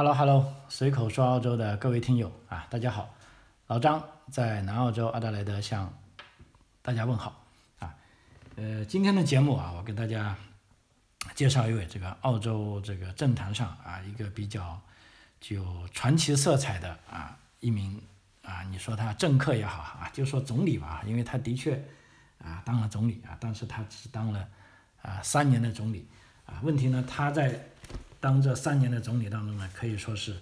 Hello Hello，随口说澳洲的各位听友啊，大家好，老张在南澳洲阿德莱德向大家问好啊。呃，今天的节目啊，我给大家介绍一位这个澳洲这个政坛上啊一个比较具有传奇色彩的啊一名啊，你说他政客也好啊，就说总理吧，因为他的确啊当了总理啊，但是他只当了啊三年的总理啊。问题呢，他在当这三年的总理当中呢，可以说是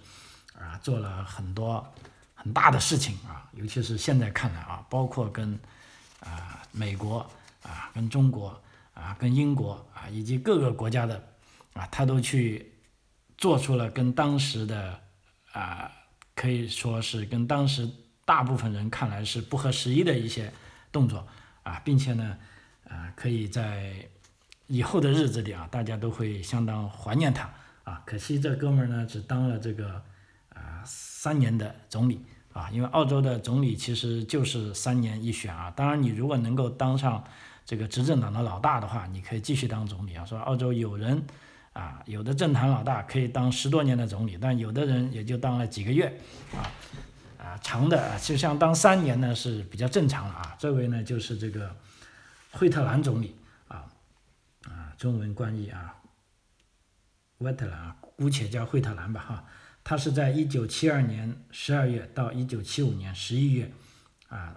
啊做了很多很大的事情啊，尤其是现在看来啊，包括跟啊美国啊、跟中国啊、跟英国啊以及各个国家的啊，他都去做出了跟当时的啊可以说是跟当时大部分人看来是不合时宜的一些动作啊，并且呢啊可以在以后的日子里啊，大家都会相当怀念他。啊，可惜这哥们儿呢，只当了这个啊三年的总理啊，因为澳洲的总理其实就是三年一选啊。当然，你如果能够当上这个执政党的老大的话，你可以继续当总理啊。说澳洲有人啊，有的政坛老大可以当十多年的总理，但有的人也就当了几个月啊啊，长的就像当三年呢是比较正常了啊。这位呢就是这个惠特兰总理啊啊，中文翻译啊。惠特兰啊，姑且叫惠特兰吧哈，他是在一九七二年十二月到一九七五年十一月啊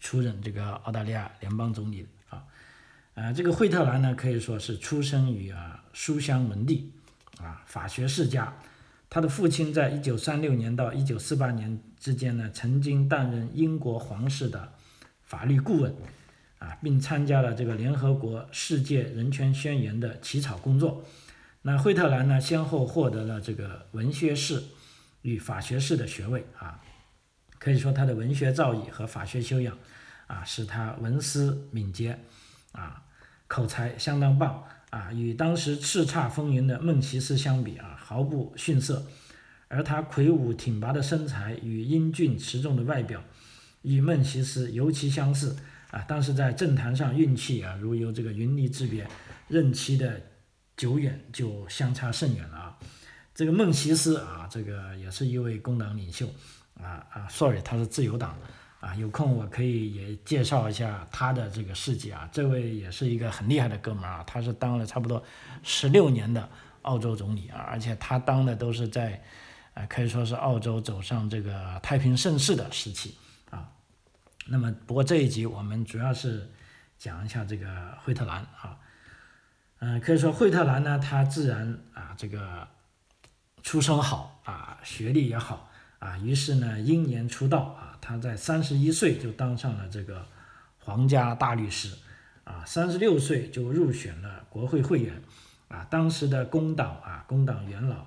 出任这个澳大利亚联邦总理啊，啊这个惠特兰呢可以说是出生于啊书香门第啊法学世家，他的父亲在一九三六年到一九四八年之间呢曾经担任英国皇室的法律顾问啊，并参加了这个联合国世界人权宣言的起草工作。那惠特兰呢，先后获得了这个文学士与法学士的学位啊，可以说他的文学造诣和法学修养啊，使他文思敏捷啊，口才相当棒啊，与当时叱咤风云的孟奇斯相比啊，毫不逊色。而他魁梧挺拔的身材与英俊持重的外表，与孟奇斯尤其相似啊。当时在政坛上运气啊，如由这个云泥之别，任期的。久远就相差甚远了啊！这个孟西斯啊，这个也是一位工党领袖啊啊，sorry，他是自由党啊。有空我可以也介绍一下他的这个事迹啊。这位也是一个很厉害的哥们儿啊，他是当了差不多十六年的澳洲总理啊，而且他当的都是在啊，可以说是澳洲走上这个太平盛世的时期啊。那么不过这一集我们主要是讲一下这个惠特兰啊。嗯，可以说惠特兰呢，他自然啊，这个出身好啊，学历也好啊，于是呢，英年出道啊，他在三十一岁就当上了这个皇家大律师啊，三十六岁就入选了国会会员啊。当时的工党啊，工党元老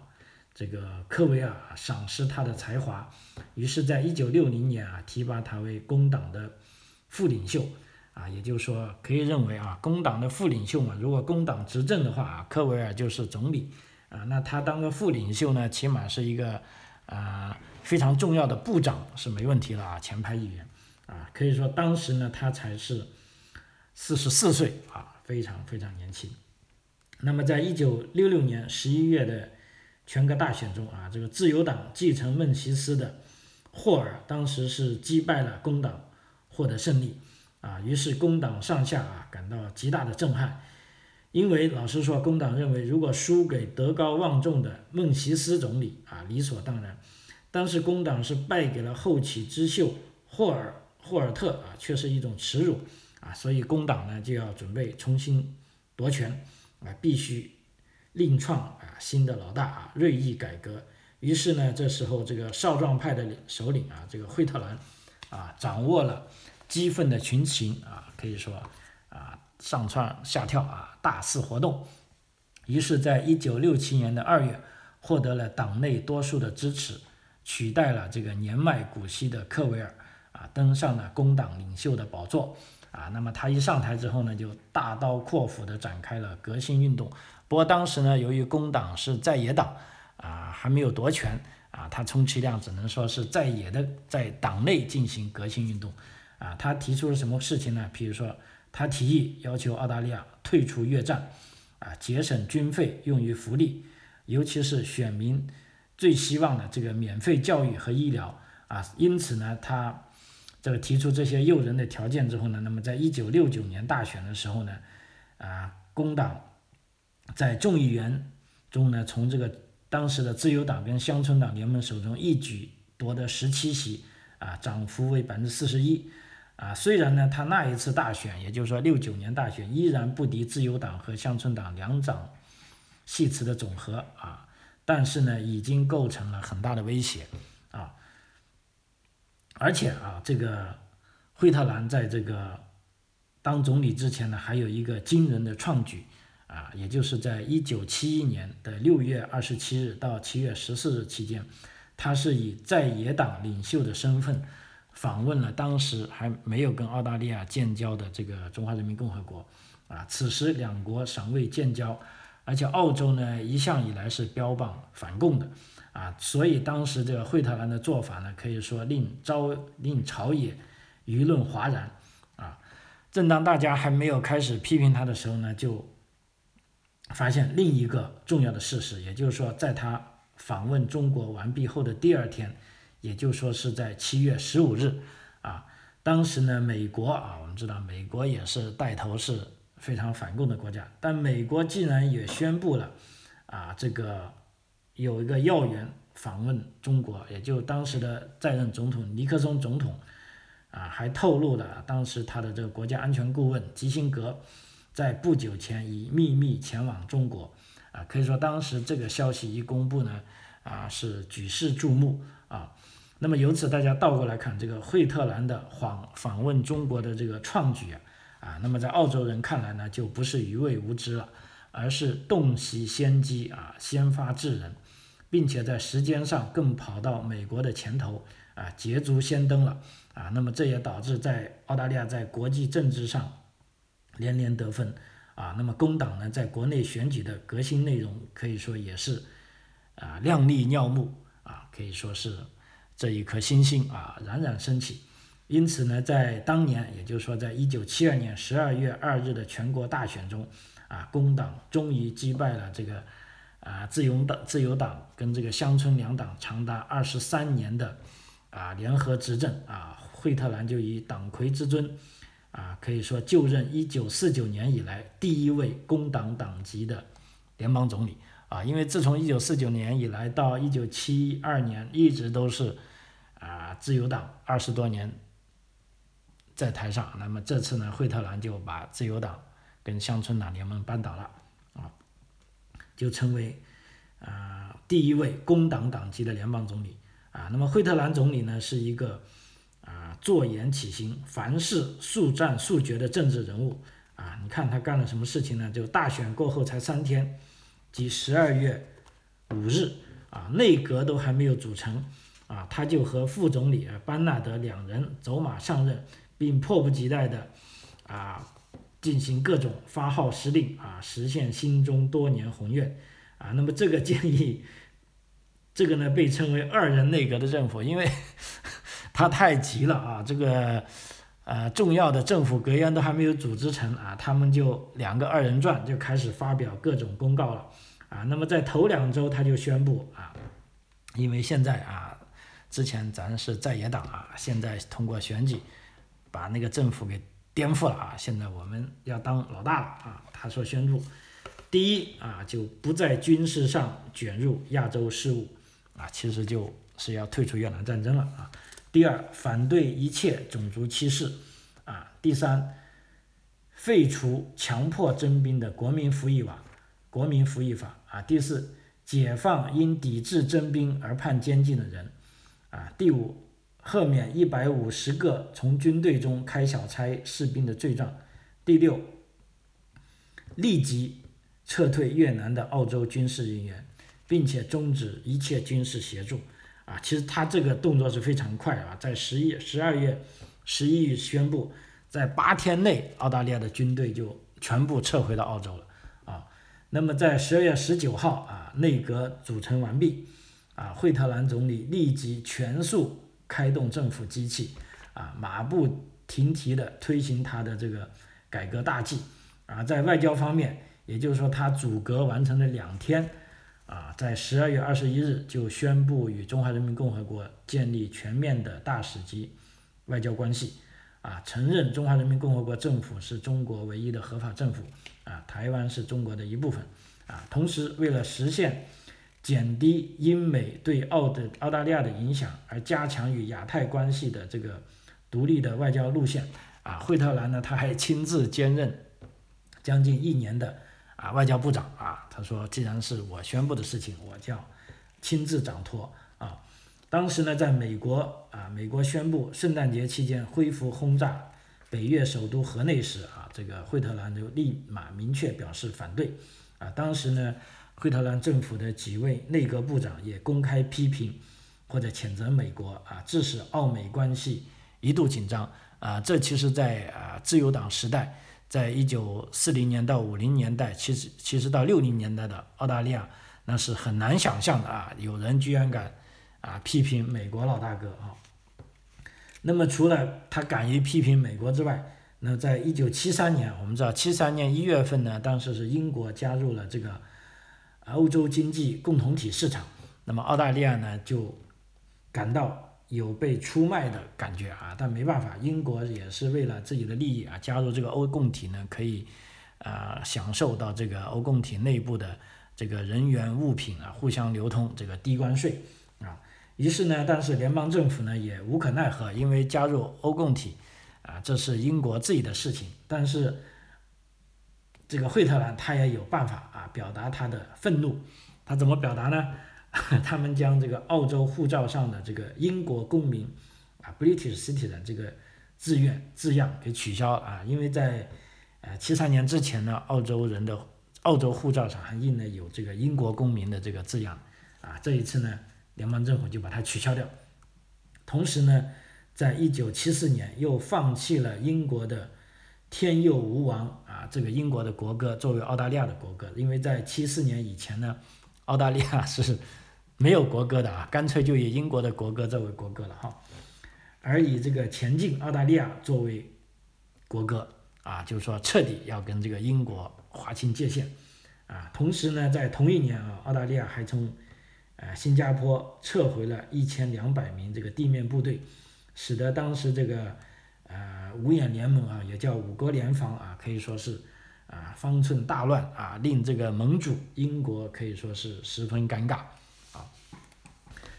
这个科维尔啊赏识他的才华，于是在一九六零年啊，提拔他为工党的副领袖。啊，也就是说，可以认为啊，工党的副领袖嘛，如果工党执政的话啊，科维尔就是总理啊，那他当个副领袖呢，起码是一个啊非常重要的部长是没问题了啊，前排议员啊，可以说当时呢，他才是四十四岁啊，非常非常年轻。那么在一九六六年十一月的全国大选中啊，这个自由党继承孟西斯的霍尔当时是击败了工党，获得胜利。啊，于是工党上下啊感到极大的震撼，因为老实说，工党认为如果输给德高望重的孟西斯总理啊，理所当然。但是工党是败给了后起之秀霍尔霍尔特啊，却是一种耻辱啊，所以工党呢就要准备重新夺权啊，必须另创啊新的老大啊，锐意改革。于是呢，这时候这个少壮派的首领啊，这个惠特兰啊，掌握了。激愤的群情啊，可以说啊上蹿下跳啊，大肆活动。于是，在一九六七年的二月，获得了党内多数的支持，取代了这个年迈古稀的克维尔啊，登上了工党领袖的宝座啊。那么他一上台之后呢，就大刀阔斧地展开了革新运动。不过当时呢，由于工党是在野党啊，还没有夺权啊，他充其量只能说是在野的，在党内进行革新运动。啊，他提出了什么事情呢？比如说，他提议要求澳大利亚退出越战，啊，节省军费用于福利，尤其是选民最希望的这个免费教育和医疗啊，因此呢，他这个提出这些诱人的条件之后呢，那么在一九六九年大选的时候呢，啊，工党在众议员中呢，从这个当时的自由党跟乡村党联盟手中一举夺得十七席，啊，涨幅为百分之四十一，啊，虽然呢，他那一次大选，也就是说六九年大选，依然不敌自由党和乡村党两党系词的总和，啊。但是呢，已经构成了很大的威胁啊！而且啊，这个惠特兰在这个当总理之前呢，还有一个惊人的创举啊，也就是在一九七一年的六月二十七日到七月十四日期间，他是以在野党领袖的身份访问了当时还没有跟澳大利亚建交的这个中华人民共和国啊。此时两国尚未建交。而且澳洲呢，一向以来是标榜反共的，啊，所以当时这个惠特兰的做法呢，可以说令朝令朝野舆论哗然，啊，正当大家还没有开始批评他的时候呢，就发现另一个重要的事实，也就是说，在他访问中国完毕后的第二天，也就是说是在七月十五日，啊，当时呢，美国啊，我们知道美国也是带头是。非常反共的国家，但美国既然也宣布了，啊，这个有一个要员访问中国，也就当时的在任总统尼克松总统，啊，还透露了当时他的这个国家安全顾问基辛格在不久前已秘密前往中国，啊，可以说当时这个消息一公布呢，啊，是举世注目啊。那么由此大家倒过来看，这个惠特兰的访访问中国的这个创举啊。啊，那么在澳洲人看来呢，就不是愚昧无知了，而是洞悉先机啊，先发制人，并且在时间上更跑到美国的前头啊，捷足先登了啊。那么这也导致在澳大利亚在国际政治上连连得分啊。那么工党呢，在国内选举的革新内容可以说也是啊亮丽耀目啊，可以说是这一颗星星啊冉冉升起。因此呢，在当年，也就是说，在一九七二年十二月二日的全国大选中，啊，工党终于击败了这个啊自由党、自由党跟这个乡村两党长达二十三年的啊联合执政啊，惠特兰就以党魁之尊啊，可以说就任一九四九年以来第一位工党党籍的联邦总理啊，因为自从一九四九年以来到一九七二年，一直都是啊自由党二十多年。在台上，那么这次呢，惠特兰就把自由党跟乡村党联盟扳倒了，啊，就成为啊第一位工党党籍的联邦总理啊。那么惠特兰总理呢，是一个啊坐言起行、凡事速战速决的政治人物啊。你看他干了什么事情呢？就大选过后才三天，即十二月五日啊，内阁都还没有组成啊，他就和副总理班纳德两人走马上任。并迫不及待的啊进行各种发号施令啊，实现心中多年宏愿啊。那么这个建议，这个呢被称为二人内阁的政府，因为 他太急了啊。这个呃重要的政府阁员都还没有组织成啊，他们就两个二人转就开始发表各种公告了啊。那么在头两周他就宣布啊，因为现在啊之前咱是在野党啊，现在通过选举。把那个政府给颠覆了啊！现在我们要当老大了啊！他说宣布，第一啊，就不在军事上卷入亚洲事务啊，其实就是要退出越南战争了啊。第二，反对一切种族歧视啊。第三，废除强迫征兵的国民服役法，国民服役法啊。第四，解放因抵制征兵而判监禁的人啊。第五。赦免一百五十个从军队中开小差士兵的罪状。第六，立即撤退越南的澳洲军事人员，并且终止一切军事协助。啊，其实他这个动作是非常快啊，在十一、十二月十一日宣布，在八天内，澳大利亚的军队就全部撤回到澳洲了。那么在十二月十九号啊，内阁组成完毕，啊，惠特兰总理立即全速。开动政府机器，啊，马不停蹄地推行他的这个改革大计，啊，在外交方面，也就是说他阻隔完成了两天，啊，在十二月二十一日就宣布与中华人民共和国建立全面的大使级外交关系，啊，承认中华人民共和国政府是中国唯一的合法政府，啊，台湾是中国的一部分，啊，同时为了实现减低英美对澳的澳大利亚的影响，而加强与亚太关系的这个独立的外交路线，啊，惠特兰呢，他还亲自兼任将近一年的。啊，外交部长啊，他说，既然是我宣布的事情，我叫亲自掌托。当时呢，在美国啊，美国宣布圣诞节期间恢复轰炸北越首都河内时啊，这个惠特兰就立马明确表示反对啊。当时呢，惠特兰政府的几位内阁部长也公开批评或者谴责美国啊，致使澳美关系一度紧张啊。这其实，在啊自由党时代。在一九四零年到五零年代，其实其实到六零年代的澳大利亚，那是很难想象的啊！有人居然敢啊批评美国老大哥啊！那么除了他敢于批评美国之外，那在一九七三年，我们知道七三年一月份呢，当时是英国加入了这个欧洲经济共同体市场，那么澳大利亚呢就感到。有被出卖的感觉啊，但没办法，英国也是为了自己的利益啊，加入这个欧共体呢，可以啊享受到这个欧共体内部的这个人员物品啊互相流通这个低关税。于是呢，但是联邦政府呢也无可奈何，因为加入欧共体啊，这是英国自己的事情。但是这个惠特兰他也有办法啊，表达他的愤怒，他怎么表达呢？他们将这个澳洲护照上的这个英国公民啊 （British citizen） 这个字愿字样给取消啊，因为在呃七三年之前呢，澳洲人的澳洲护照上还印了有这个英国公民的这个字样啊，这一次呢，联邦政府就把它取消掉。同时呢，在一九七四年又放弃了英国的“天佑吾王”啊这个英国的国歌作为澳大利亚的国歌，因为在七四年以前呢，澳大利亚 是。没有国歌的啊，干脆就以英国的国歌作为国歌了哈，而以这个前进澳大利亚作为国歌啊，就是说彻底要跟这个英国划清界限啊。同时呢，在同一年啊，澳大利亚还从呃新加坡撤回了一千两百名这个地面部队，使得当时这个呃五眼联盟啊，也叫五国联防啊，可以说是啊方寸大乱啊，令这个盟主英国可以说是十分尴尬啊。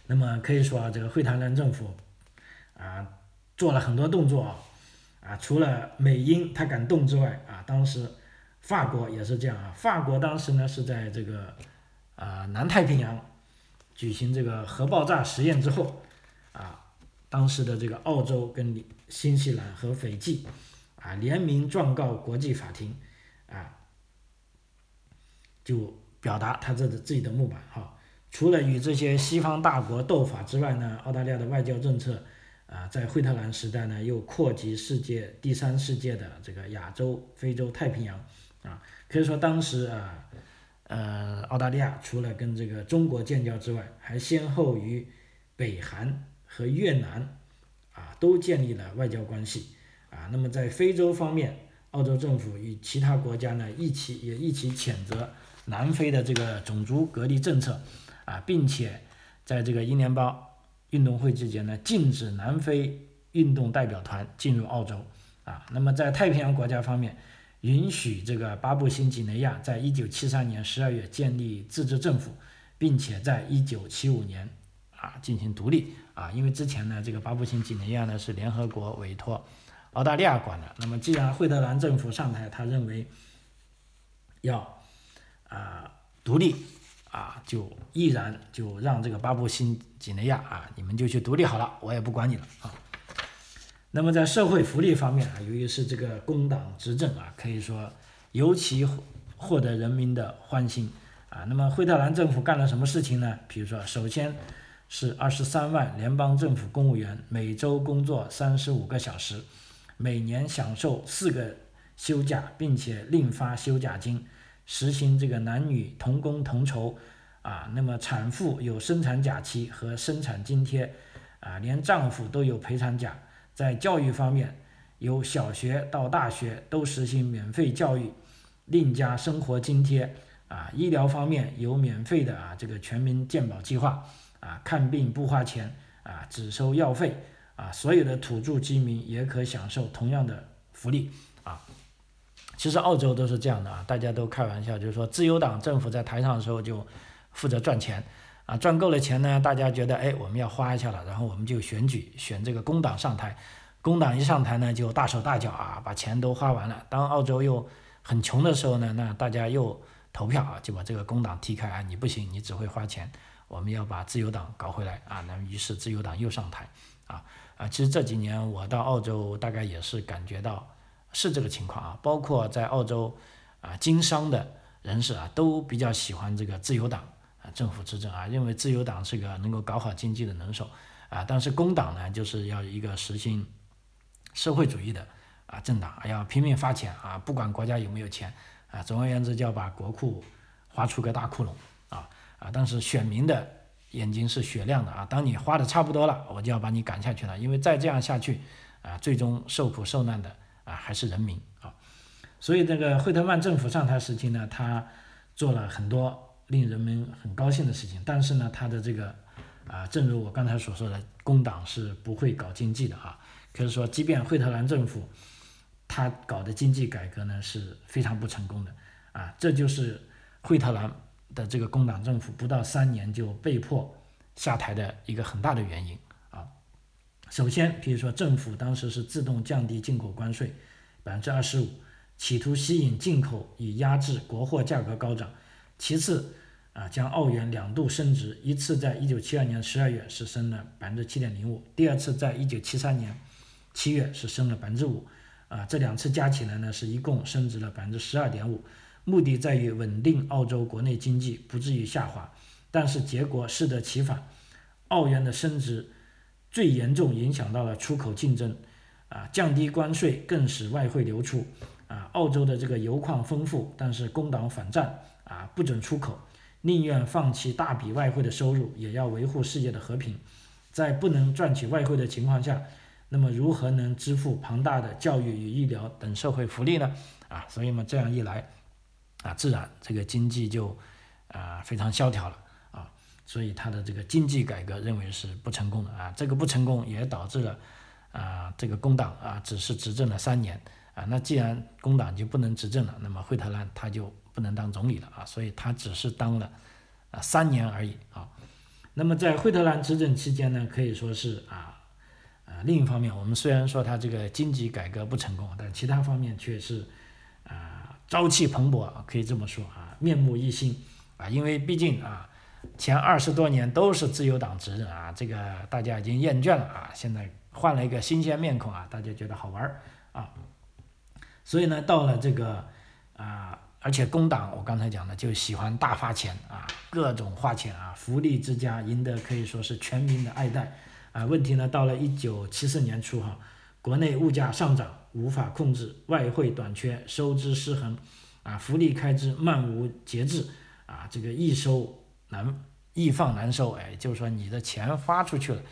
那么可以说啊，这个惠特兰政府啊做了很多动作啊，啊除了美英他敢动之外啊，当时法国也是这样啊，法国当时呢是在这个啊南太平洋举行这个核爆炸实验之后啊，当时的这个澳洲跟新西兰和斐济啊联名状告国际法庭啊，就表达他这个自己的木板哈。除了与这些西方大国斗法之外呢，澳大利亚的外交政策啊，在惠特兰时代呢，又扩及世界第三世界的这个亚洲、非洲、太平洋啊，可以说当时啊，呃，澳大利亚除了跟这个中国建交之外，还先后与北韩和越南啊都建立了外交关系啊。那么在非洲方面，澳洲政府与其他国家呢一起也一起谴责南非的这个种族隔离政策。啊，并且在这个英联邦运动会之间呢，禁止南非运动代表团进入澳洲。啊，那么在太平洋国家方面，允许这个巴布新几内亚在一九七三年十二月建立自治政府，并且在一九七五年啊进行独立。啊，因为之前呢，这个巴布新几内亚呢是联合国委托澳大利亚管的。那么既然惠特兰政府上台，他认为要啊独立。啊，就毅然就让这个巴布新几内亚啊，你们就去独立好了，我也不管你了啊。那么在社会福利方面啊，由于是这个工党执政啊，可以说尤其获得人民的欢心啊。那么惠特兰政府干了什么事情呢？比如说，首先是二十三万联邦政府公务员每周工作三十五个小时，每年享受四个休假，并且另发休假金。实行这个男女同工同酬，啊，那么产妇有生产假期和生产津贴，啊，连丈夫都有陪产假。在教育方面，由小学到大学都实行免费教育，另加生活津贴，啊，医疗方面有免费的啊这个全民健保计划啊，看病不花钱啊，只收药费啊，所有的土著居民也可享受同样的福利啊。其实澳洲都是这样的啊，大家都开玩笑，就是说自由党政府在台上的时候就负责赚钱啊，赚够了钱呢，大家觉得哎我们要花一下了，然后我们就选举选这个工党上台，工党一上台呢就大手大脚啊，把钱都花完了。当澳洲又很穷的时候呢，那大家又投票啊，就把这个工党踢开啊，你不行，你只会花钱，我们要把自由党搞回来啊，那于是自由党又上台啊啊，其实这几年我到澳洲大概也是感觉到。是这个情况啊，包括在澳洲啊经商的人士啊，都比较喜欢这个自由党政府执政啊，认为自由党是个能够搞好经济的能手啊，但是工党呢，就是要一个实行社会主义的啊政党，要拼命发钱啊，不管国家有没有钱啊，总而言之，就要把国库花出个大窟窿啊啊，但是选民的眼睛是雪亮的啊，当你花的差不多了，我就要把你赶下去了，因为再这样下去啊，最终受苦受难的。啊，还是人民啊，所以这个惠特曼政府上台时期呢，他做了很多令人们很高兴的事情，但是呢，他的这个啊，正如我刚才所说的，工党是不会搞经济的啊，可以说，即便惠特兰政府他搞的经济改革呢是非常不成功的啊，这就是惠特兰的这个工党政府不到三年就被迫下台的一个很大的原因啊。首先，比如说政府当时是自动降低进口关税百分之二十五，企图吸引进口以压制国货价格高涨。其次，啊将澳元两度升值，一次在一九七二年十二月是升了百分之七点零五，第二次在一九七三年七月是升了百分之五，啊这两次加起来呢是一共升值了百分之十二点五，目的在于稳定澳洲国内经济不至于下滑，但是结果适得其反，澳元的升值。最严重影响到了出口竞争，啊，降低关税更使外汇流出，啊，澳洲的这个油矿丰富，但是工党反战，啊，不准出口，宁愿放弃大笔外汇的收入，也要维护世界的和平，在不能赚取外汇的情况下，那么如何能支付庞大的教育与医疗等社会福利呢？啊，所以嘛，这样一来，啊，自然这个经济就啊非常萧条了啊。所以他的这个经济改革认为是不成功的啊，这个不成功也导致了啊这个工党啊只是执政了三年啊，那既然工党就不能执政了，那么惠特兰他就不能当总理了啊，所以他只是当了啊三年而已啊。那么在惠特兰执政期间呢，可以说是啊啊另一方面，我们虽然说他这个经济改革不成功，但其他方面却是啊朝气蓬勃，可以这么说啊面目一新啊，因为毕竟啊。前二十多年都是自由党执政啊，这个大家已经厌倦了啊，现在换了一个新鲜面孔啊，大家觉得好玩啊，所以呢，到了这个啊，而且工党我刚才讲的就喜欢大发钱啊，各种花钱啊，福利之家赢得可以说是全民的爱戴啊。问题呢，到了一九七四年初哈，国内物价上涨无法控制，外汇短缺，收支失衡啊，福利开支漫无节制啊，这个易收。难易放难收，哎，就是说你的钱发出去了，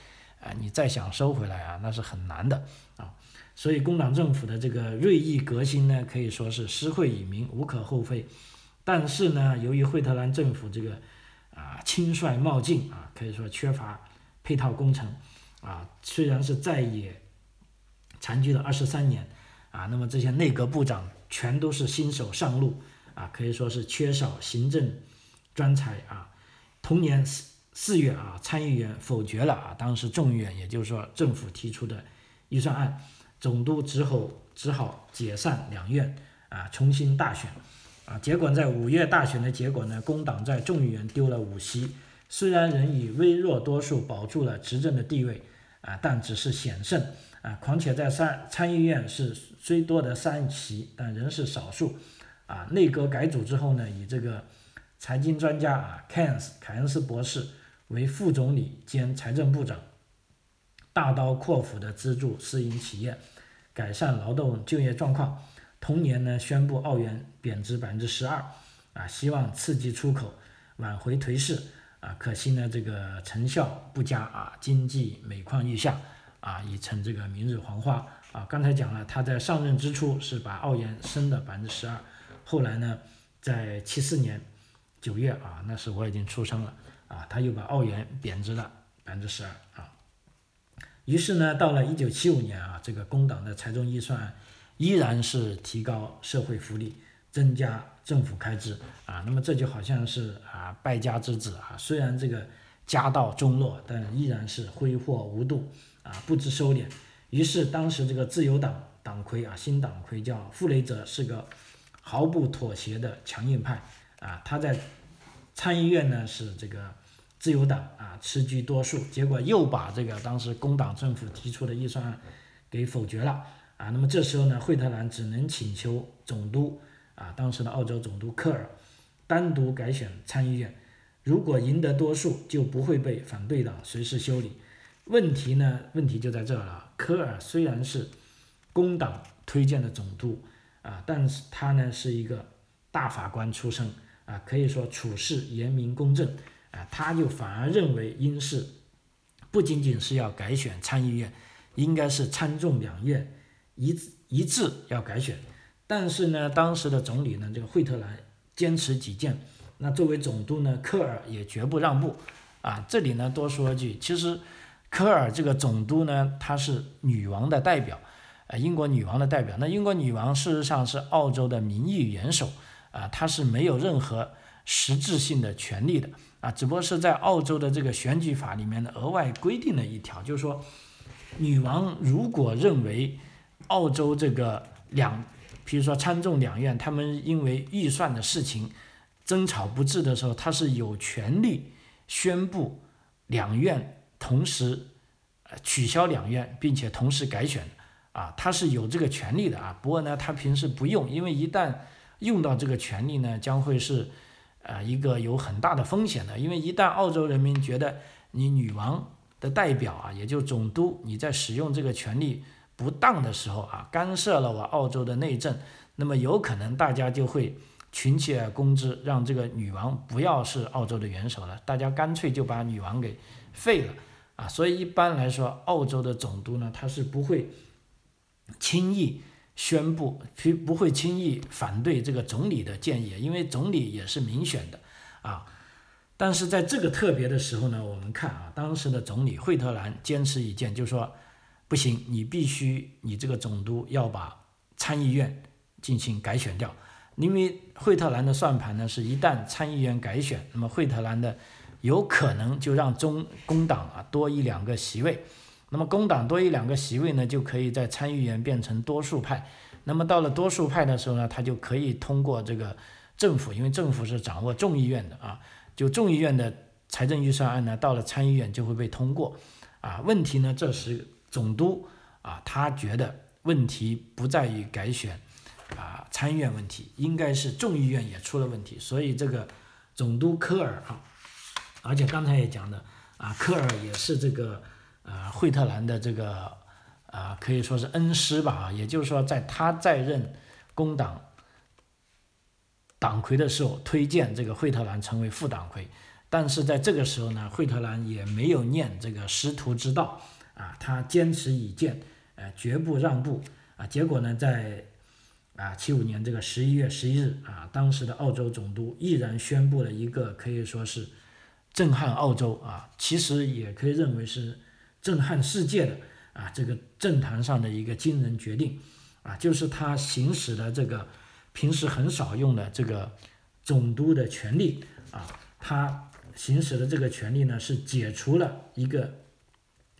啊，你再想收回来啊，那是很难的啊。所以工党政府的这个锐意革新呢，可以说是施惠于民，无可厚非。但是呢，由于惠特兰政府这个啊轻率冒进啊，可以说缺乏配套工程啊，虽然是在野残居了二十三年啊，那么这些内阁部长全都是新手上路啊，可以说是缺少行政专才啊。同年四四月啊，参议员否决了啊，当时众议院，也就是说政府提出的预算案，总督只好只好解散两院啊，重新大选啊。结果在五月大选的结果呢，工党在众议院丢了五席，虽然仍以微弱多数保住了执政的地位啊，但只是险胜啊。况且在参参议院是虽多得三席，但仍是少数啊。内阁改组之后呢，以这个。财经专家啊，凯恩斯凯恩斯博士为副总理兼财政部长，大刀阔斧的资助私营企业，改善劳动就业状况。同年呢，宣布澳元贬值百分之十二，啊，希望刺激出口，挽回颓势。啊，可惜呢，这个成效不佳啊，经济每况愈下，啊，已成这个明日黄花。啊，刚才讲了，他在上任之初是把澳元升了百分之十二，后来呢，在七四年。九月啊，那时我已经出生了啊，他又把澳元贬值了百分之十二啊。于是呢，到了一九七五年啊，这个工党的财政预算依然是提高社会福利，增加政府开支啊。那么这就好像是啊败家之子啊，虽然这个家道中落，但依然是挥霍无度啊，不知收敛。于是当时这个自由党党魁啊，新党魁叫傅雷泽，是个毫不妥协的强硬派啊。他在参议院呢是这个。自由党啊，持居多数，结果又把这个当时工党政府提出的预算案给否决了啊。那么这时候呢，惠特兰只能请求总督啊，当时的澳洲总督科尔单独改选参议院，如果赢得多数，就不会被反对党随时修理。问题呢，问题就在这了。科尔虽然是工党推荐的总督啊，但是他呢是一个大法官出身啊，可以说处事严明公正。啊，他就反而认为应是不仅仅是要改选参议院，应该是参众两院一一致要改选。但是呢，当时的总理呢，这个惠特兰坚持己见，那作为总督呢，科尔也绝不让步。啊，这里呢多说一句，其实科尔这个总督呢，他是女王的代表，呃，英国女王的代表。那英国女王事实上是澳洲的民意元首，啊，她是没有任何实质性的权利的。啊，只不过是在澳洲的这个选举法里面呢，额外规定了一条，就是说，女王如果认为澳洲这个两，比如说参众两院，他们因为预算的事情争吵不治的时候，她是有权利宣布两院同时取消两院，并且同时改选啊，她是有这个权利的啊。不过呢，她平时不用，因为一旦用到这个权利呢，将会是。啊，一个有很大的风险的，因为一旦澳洲人民觉得你女王的代表啊，也就总督你在使用这个权利不当的时候啊，干涉了我澳洲的内政，那么有可能大家就会群起而攻之，让这个女王不要是澳洲的元首了，大家干脆就把女王给废了啊。所以一般来说，澳洲的总督呢，他是不会轻易。宣布不不会轻易反对这个总理的建议，因为总理也是民选的，啊，但是在这个特别的时候呢，我们看啊，当时的总理惠特兰坚持一见，就说不行，你必须你这个总督要把参议院进行改选掉，因为惠特兰的算盘呢，是一旦参议院改选，那么惠特兰的有可能就让中工党啊多一两个席位。那么工党多一两个席位呢，就可以在参议员变成多数派。那么到了多数派的时候呢，他就可以通过这个政府，因为政府是掌握众议院的啊，就众议院的财政预算案呢，到了参议院就会被通过。啊，问题呢，这时总督啊，他觉得问题不在于改选啊参议院问题，应该是众议院也出了问题。所以这个总督科尔啊，而且刚才也讲的啊，科尔也是这个。呃，惠特兰的这个，呃，可以说是恩师吧，啊，也就是说，在他在任工党党魁的时候，推荐这个惠特兰成为副党魁，但是在这个时候呢，惠特兰也没有念这个师徒之道，啊，他坚持己见，呃，绝不让步，啊，结果呢，在啊七五年这个十一月十一日，啊，当时的澳洲总督毅然宣布了一个可以说是震撼澳洲啊，其实也可以认为是。震撼世界的啊，这个政坛上的一个惊人决定啊，就是他行使了这个平时很少用的这个总督的权利啊，他行使的这个权利呢，是解除了一个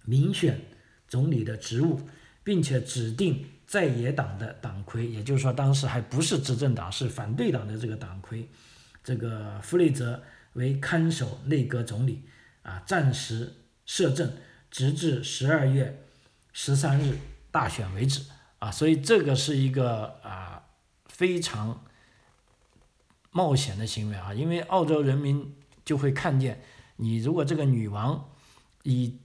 民选总理的职务，并且指定在野党的党魁，也就是说当时还不是执政党，是反对党的这个党魁，这个弗雷泽为看守内阁总理啊，暂时摄政。直至十二月十三日大选为止啊，所以这个是一个啊非常冒险的行为啊，因为澳洲人民就会看见你如果这个女王以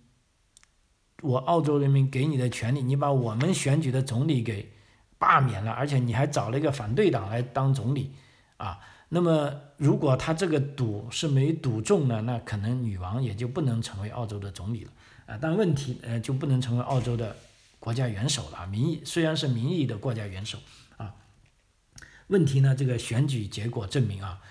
我澳洲人民给你的权利，你把我们选举的总理给罢免了，而且你还找了一个反对党来当总理啊，那么如果他这个赌是没赌中呢，那可能女王也就不能成为澳洲的总理了。啊，但问题呃就不能成为澳洲的国家元首了。民意虽然是民意的国家元首啊，问题呢这个选举结果证明啊，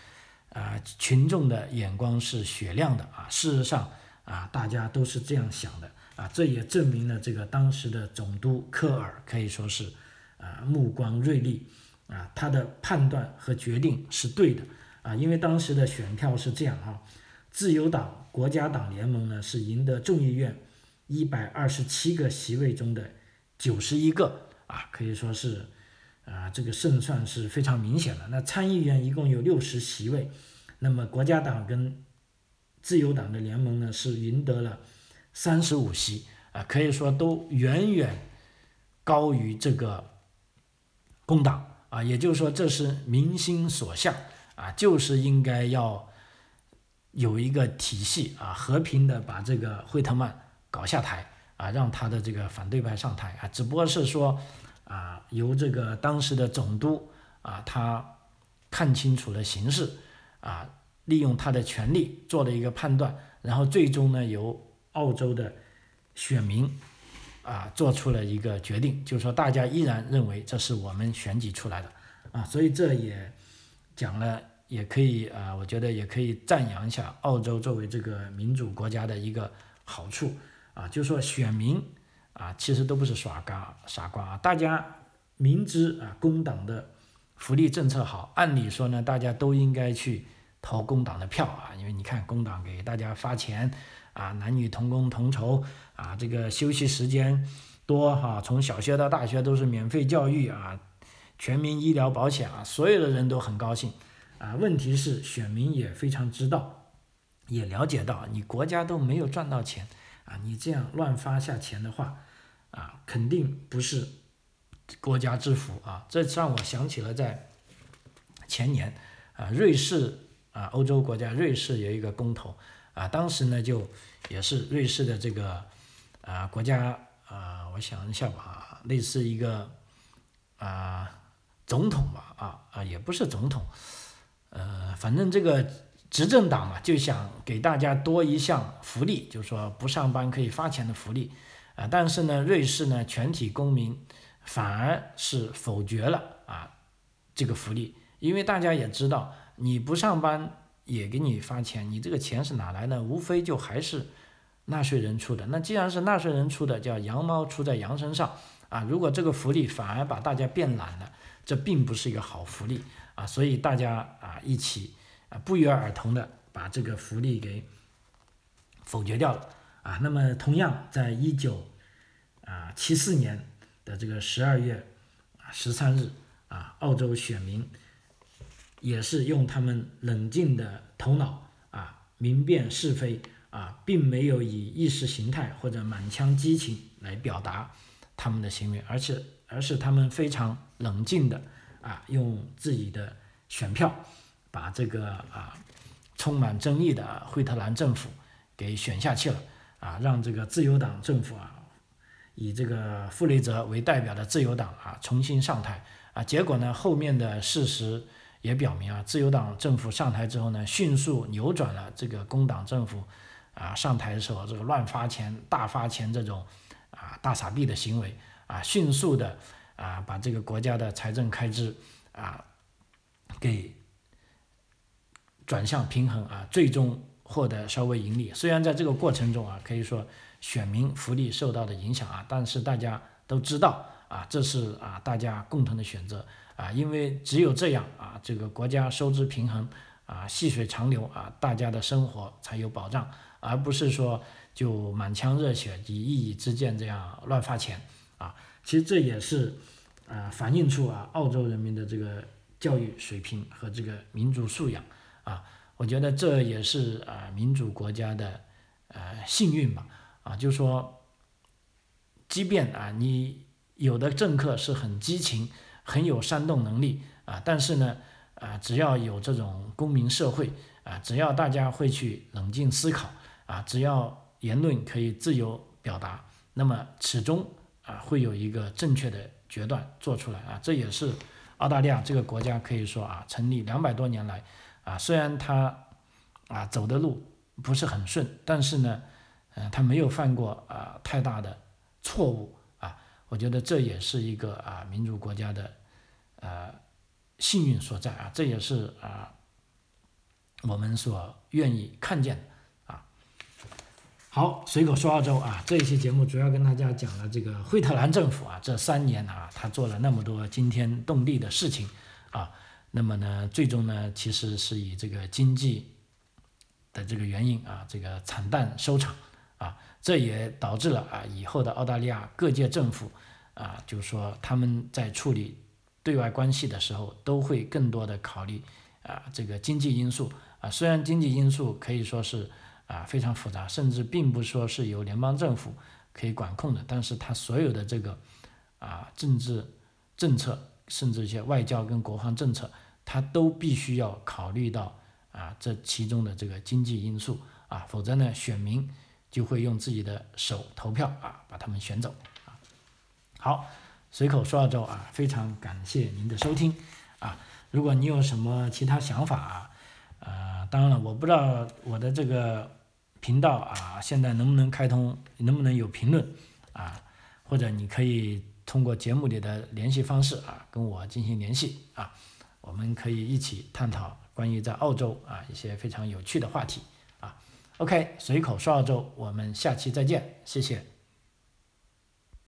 啊群众的眼光是雪亮的啊，事实上啊大家都是这样想的啊，这也证明了这个当时的总督科尔可以说是啊目光锐利啊，他的判断和决定是对的啊，因为当时的选票是这样啊，自由党、国家党联盟呢是赢得众议院一百二十七个席位中的九十一个啊，可以说是。啊，这个胜算是非常明显的。那参议员一共有六十席位，那么国家党跟自由党的联盟呢是赢得了三十五席，啊，可以说都远远高于这个工党啊。也就是说，这是民心所向啊，就是应该要有一个体系啊，和平的把这个惠特曼搞下台啊，让他的这个反对派上台啊，只不过是说。啊，由这个当时的总督啊，他看清楚了形势啊，利用他的权力做了一个判断，然后最终呢，由澳洲的选民啊做出了一个决定，就是说大家依然认为这是我们选举出来的啊，所以这也讲了，也可以啊，我觉得也可以赞扬一下澳洲作为这个民主国家的一个好处啊，就说选民。啊，其实都不是耍嘎傻瓜啊！大家明知啊工党的福利政策好，按理说呢，大家都应该去投工党的票啊，因为你看工党给大家发钱啊，男女同工同酬啊，这个休息时间多哈，从小学到大学都是免费教育啊，全民医疗保险啊，所有的人都很高兴啊。问题是选民也非常知道，也了解到你国家都没有赚到钱啊，你这样乱发下钱的话。啊，肯定不是国家之福啊！这让我想起了在前年啊，瑞士啊，欧洲国家瑞士有一个公投啊，当时呢就也是瑞士的这个啊国家啊，我想一下吧，类似一个啊总统吧啊啊也不是总统，呃，反正这个执政党嘛，就想给大家多一项福利，就是说不上班可以发钱的福利。啊，但是呢，瑞士呢全体公民反而是否决了啊这个福利，因为大家也知道，你不上班也给你发钱，你这个钱是哪来的？无非就还是纳税人出的。那既然是纳税人出的，叫羊毛出在羊身上啊。如果这个福利反而把大家变懒了，这并不是一个好福利啊。所以大家啊一起啊不约而同的把这个福利给否决掉了。啊，那么同样，在一九啊七四年的这个十二月十三日啊，澳洲选民也是用他们冷静的头脑啊，明辨是非啊，并没有以意识形态或者满腔激情来表达他们的行为，而且而是他们非常冷静的啊，用自己的选票把这个啊充满争议的惠特兰政府给选下去了。啊，让这个自由党政府啊，以这个傅雷泽为代表的自由党啊重新上台啊，结果呢，后面的事实也表明啊，自由党政府上台之后呢，迅速扭转了这个工党政府啊上台的时候这个乱发钱、大发钱这种啊大傻逼的行为啊，迅速的啊把这个国家的财政开支啊给转向平衡啊，最终。获得稍微盈利，虽然在这个过程中啊，可以说选民福利受到的影响啊，但是大家都知道啊，这是啊大家共同的选择啊，因为只有这样啊，这个国家收支平衡啊，细水长流啊，大家的生活才有保障，而不是说就满腔热血以一己之见这样乱发钱啊。其实这也是啊反映出啊澳洲人民的这个教育水平和这个民族素养啊。我觉得这也是啊民主国家的呃幸运吧啊，就是说，即便啊你有的政客是很激情、很有煽动能力啊，但是呢啊只要有这种公民社会啊，只要大家会去冷静思考啊，只要言论可以自由表达，那么始终啊会有一个正确的决断做出来啊，这也是澳大利亚这个国家可以说啊成立两百多年来。啊，虽然他啊走的路不是很顺，但是呢，嗯，他没有犯过啊太大的错误啊。我觉得这也是一个啊民主国家的呃幸运所在啊。这也是啊我们所愿意看见的啊。好，随口说澳洲啊，这一期节目主要跟大家讲了这个惠特兰政府啊，这三年啊，他做了那么多惊天动地的事情啊，那么呢，最终呢，其实是以这个经济的这个原因啊，这个惨淡收场啊，这也导致了啊，以后的澳大利亚各界政府啊，就是说他们在处理对外关系的时候，都会更多的考虑啊，这个经济因素啊，虽然经济因素可以说是。啊，非常复杂，甚至并不说是由联邦政府可以管控的，但是它所有的这个啊政治政策，甚至一些外交跟国防政策，它都必须要考虑到啊这其中的这个经济因素啊，否则呢，选民就会用自己的手投票啊，把他们选走啊。好，随口说到这啊，非常感谢您的收听啊，如果你有什么其他想法啊，呃，当然了，我不知道我的这个。频道啊，现在能不能开通？能不能有评论啊？或者你可以通过节目里的联系方式啊，跟我进行联系啊，我们可以一起探讨关于在澳洲啊一些非常有趣的话题啊。OK，随口说澳洲，我们下期再见，谢谢。